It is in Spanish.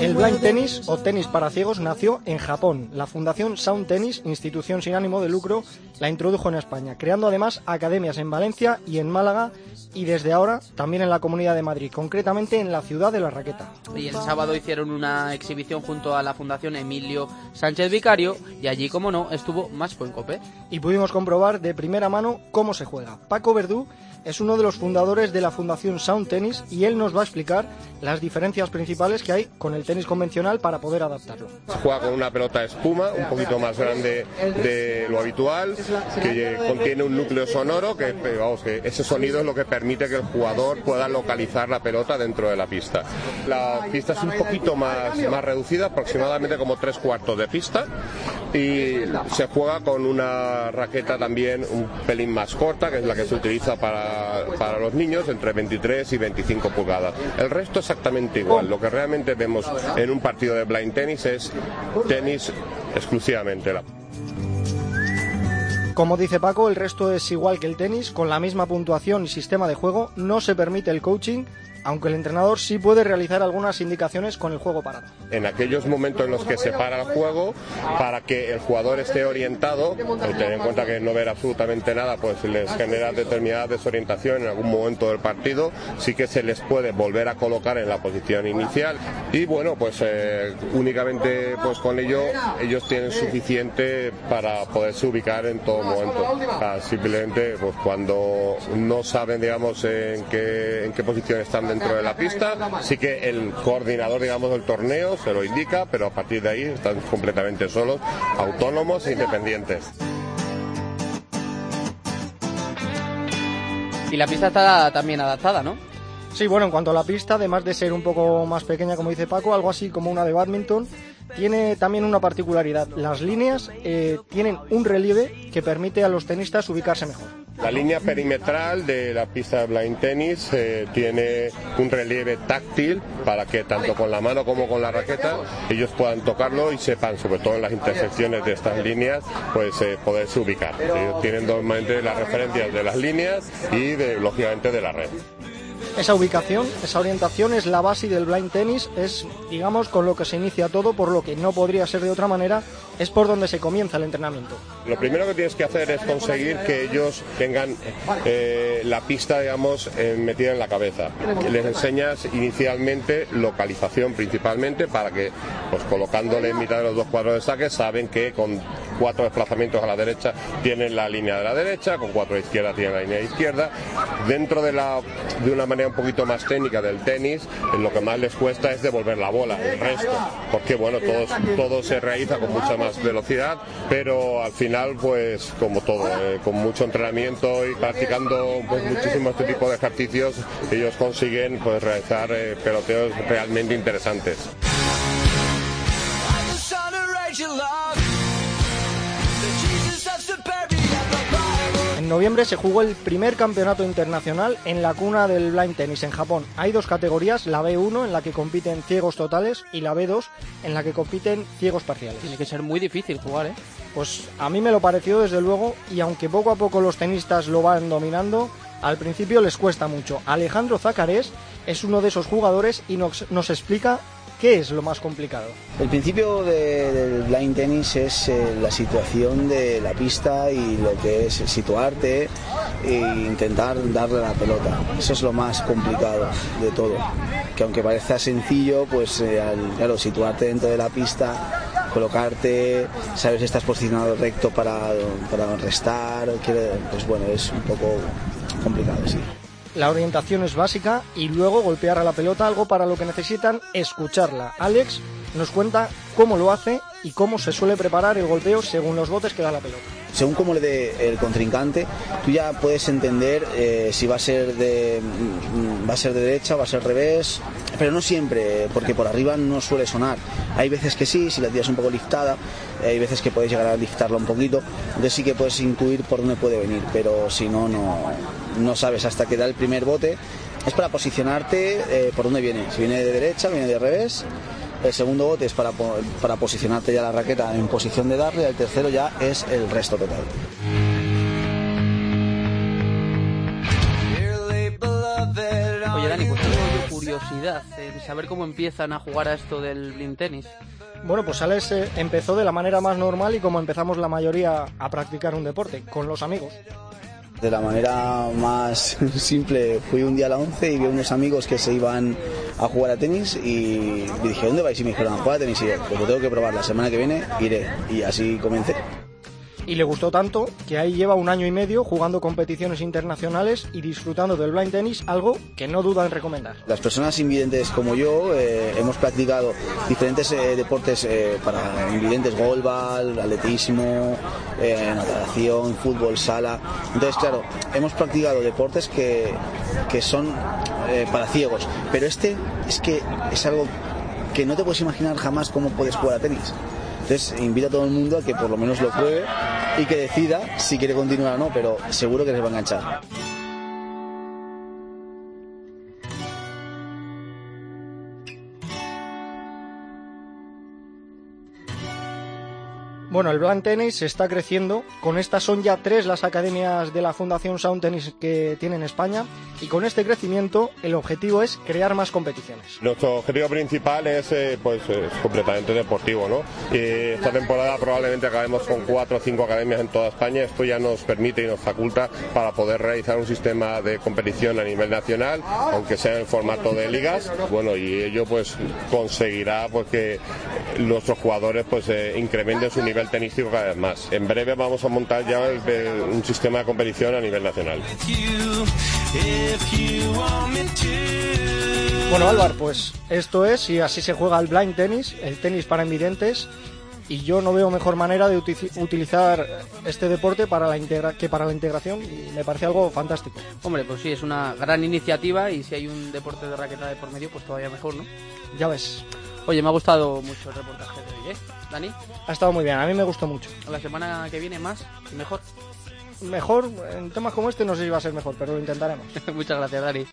El blind tennis o tenis para ciegos nació en Japón. La Fundación Sound Tennis, institución sin ánimo de lucro, la introdujo en España, creando además academias en Valencia y en Málaga y desde ahora también en la Comunidad de Madrid, concretamente en la ciudad de La Raqueta. Y el sábado hicieron una exhibición junto a la Fundación Emilio Sánchez Vicario y allí, como no, estuvo más Fuencope. Y pudimos comprobar de primera mano cómo se juega. Paco Verdú es uno de los fundadores de la Fundación Sound Tennis y él nos va a explicar las diferencias principales que hay con el tenis convencional para poder adaptarlo. Juega con una pelota de espuma un poquito más grande de lo habitual, que contiene un núcleo sonoro que, vamos, que ese sonido es lo que permite que el jugador pueda localizar la pelota dentro de la pista. La pista es un poquito más, más reducida, aproximadamente como tres cuartos de pista y se juega con una raqueta también un pelín más corta, que es la que se utiliza para, para los niños, entre 23 y 25 pulgadas. El resto exactamente igual. Lo que realmente vemos en un partido de blind tennis es tenis exclusivamente. Como dice Paco, el resto es igual que el tenis, con la misma puntuación y sistema de juego, no se permite el coaching, aunque el entrenador sí puede realizar algunas indicaciones con el juego parado. En aquellos momentos en los que se para el juego, para que el jugador esté orientado, y tener en cuenta que no ver absolutamente nada, pues les genera determinada desorientación en algún momento del partido, sí que se les puede volver a colocar en la posición inicial y bueno, pues eh, únicamente pues con ello ellos tienen suficiente para poderse ubicar en todo momento. simplemente pues cuando no saben digamos en qué, en qué posición están dentro de la pista. Sí que el coordinador, digamos, del torneo se lo indica, pero a partir de ahí están completamente solos, autónomos e independientes. Y la pista está también adaptada, ¿no? Sí, bueno, en cuanto a la pista, además de ser un poco más pequeña, como dice Paco, algo así como una de badminton, tiene también una particularidad. Las líneas eh, tienen un relieve que permite a los tenistas ubicarse mejor. La línea perimetral de la pista de blind tennis eh, tiene un relieve táctil para que tanto con la mano como con la raqueta ellos puedan tocarlo y sepan, sobre todo en las intersecciones de estas líneas, pues eh, poderse ubicar. Ellos tienen normalmente las referencias de las líneas y de, lógicamente de la red. Esa ubicación, esa orientación es la base del blind tennis, es digamos con lo que se inicia todo, por lo que no podría ser de otra manera, es por donde se comienza el entrenamiento. Lo primero que tienes que hacer es conseguir que ellos tengan eh, la pista, digamos, eh, metida en la cabeza. Les enseñas inicialmente localización principalmente para que, pues colocándole en mitad de los dos cuadros de saque, saben que con cuatro desplazamientos a la derecha tienen la línea de la derecha, con cuatro a izquierda tienen la línea de izquierda. Dentro de, la, de una manera un poquito más técnica del tenis, lo que más les cuesta es devolver la bola, el resto, porque bueno, todo, todo se realiza con mucha más velocidad, pero al final, pues como todo, eh, con mucho entrenamiento y practicando pues, muchísimo este tipo de ejercicios, ellos consiguen pues realizar eh, peloteos realmente interesantes. En noviembre se jugó el primer campeonato internacional en la cuna del blind tennis en Japón. Hay dos categorías, la B1 en la que compiten ciegos totales y la B2 en la que compiten ciegos parciales. Tiene que ser muy difícil jugar, ¿eh? Pues a mí me lo pareció desde luego y aunque poco a poco los tenistas lo van dominando, al principio les cuesta mucho. Alejandro Zacarés es uno de esos jugadores y nos, nos explica ¿Qué es lo más complicado? El principio del blind tennis es eh, la situación de la pista y lo que es situarte e intentar darle la pelota. Eso es lo más complicado de todo. Que aunque parezca sencillo, pues eh, claro, situarte dentro de la pista, colocarte, saber si estás posicionado recto para, para restar, pues bueno, es un poco complicado, sí la orientación es básica y luego golpear a la pelota, algo para lo que necesitan escucharla. Alex nos cuenta cómo lo hace y cómo se suele preparar el golpeo según los botes que da la pelota. Según cómo le dé el contrincante, tú ya puedes entender eh, si va a ser de mm, va a ser de derecha, va a ser revés, pero no siempre, porque por arriba no suele sonar. Hay veces que sí, si la tiras un poco liftada, hay veces que puedes llegar a liftarla un poquito, entonces sí que puedes intuir por dónde puede venir, pero si no, no, sabes hasta que da el primer bote. Es para posicionarte eh, por dónde viene, si viene de derecha, viene de revés el segundo bote es para, para posicionarte ya la raqueta en posición de darle, el tercero ya es el resto total. Oye Dani, pues tengo curiosidad en saber cómo empiezan a jugar a esto del blind tenis. Bueno, pues Alex eh, empezó de la manera más normal y como empezamos la mayoría a practicar un deporte, con los amigos. De la manera más simple, fui un día a la 11 y vi unos amigos que se iban a jugar a tenis y dije, ¿dónde vais? Y me dijeron, a jugar a tenis. Y yo, pues lo tengo que probar, la semana que viene iré. Y así comencé y le gustó tanto que ahí lleva un año y medio jugando competiciones internacionales y disfrutando del blind tennis, algo que no duda en recomendar. Las personas invidentes como yo eh, hemos practicado diferentes eh, deportes eh, para invidentes, golbal, atletismo, natación, fútbol, sala. Entonces, claro, hemos practicado deportes que, que son para ciegos, pero este es que es algo que no te puedes imaginar jamás cómo puedes jugar a tenis. Entonces invito a todo el mundo a que por lo menos lo pruebe y que decida si quiere continuar o no, pero seguro que les va a enganchar. Bueno, el Blanc Tennis está creciendo. Con estas son ya tres las academias de la Fundación Sound Tennis que tiene en España. Y con este crecimiento, el objetivo es crear más competiciones. Nuestro objetivo principal es, eh, pues, es completamente deportivo, ¿no? Y esta temporada probablemente acabemos con cuatro o cinco academias en toda España. Esto ya nos permite y nos faculta para poder realizar un sistema de competición a nivel nacional, aunque sea en formato de ligas. Bueno, y ello pues conseguirá pues que nuestros jugadores pues eh, incrementen su nivel tenístico cada vez más. En breve vamos a montar ya un sistema de competición a nivel nacional. Bueno, Álvaro, pues esto es y así se juega el blind tenis, el tenis para invidentes. Y yo no veo mejor manera de utilizar este deporte para la integra que para la integración y me parece algo fantástico. Hombre, pues sí, es una gran iniciativa y si hay un deporte de raqueta de por medio, pues todavía mejor, ¿no? Ya ves. Oye, me ha gustado mucho el reportaje de hoy, ¿eh? Dani. Ha estado muy bien, a mí me gustó mucho. La semana que viene más y mejor. Mejor, en temas como este no sé si va a ser mejor, pero lo intentaremos. Muchas gracias, Dani.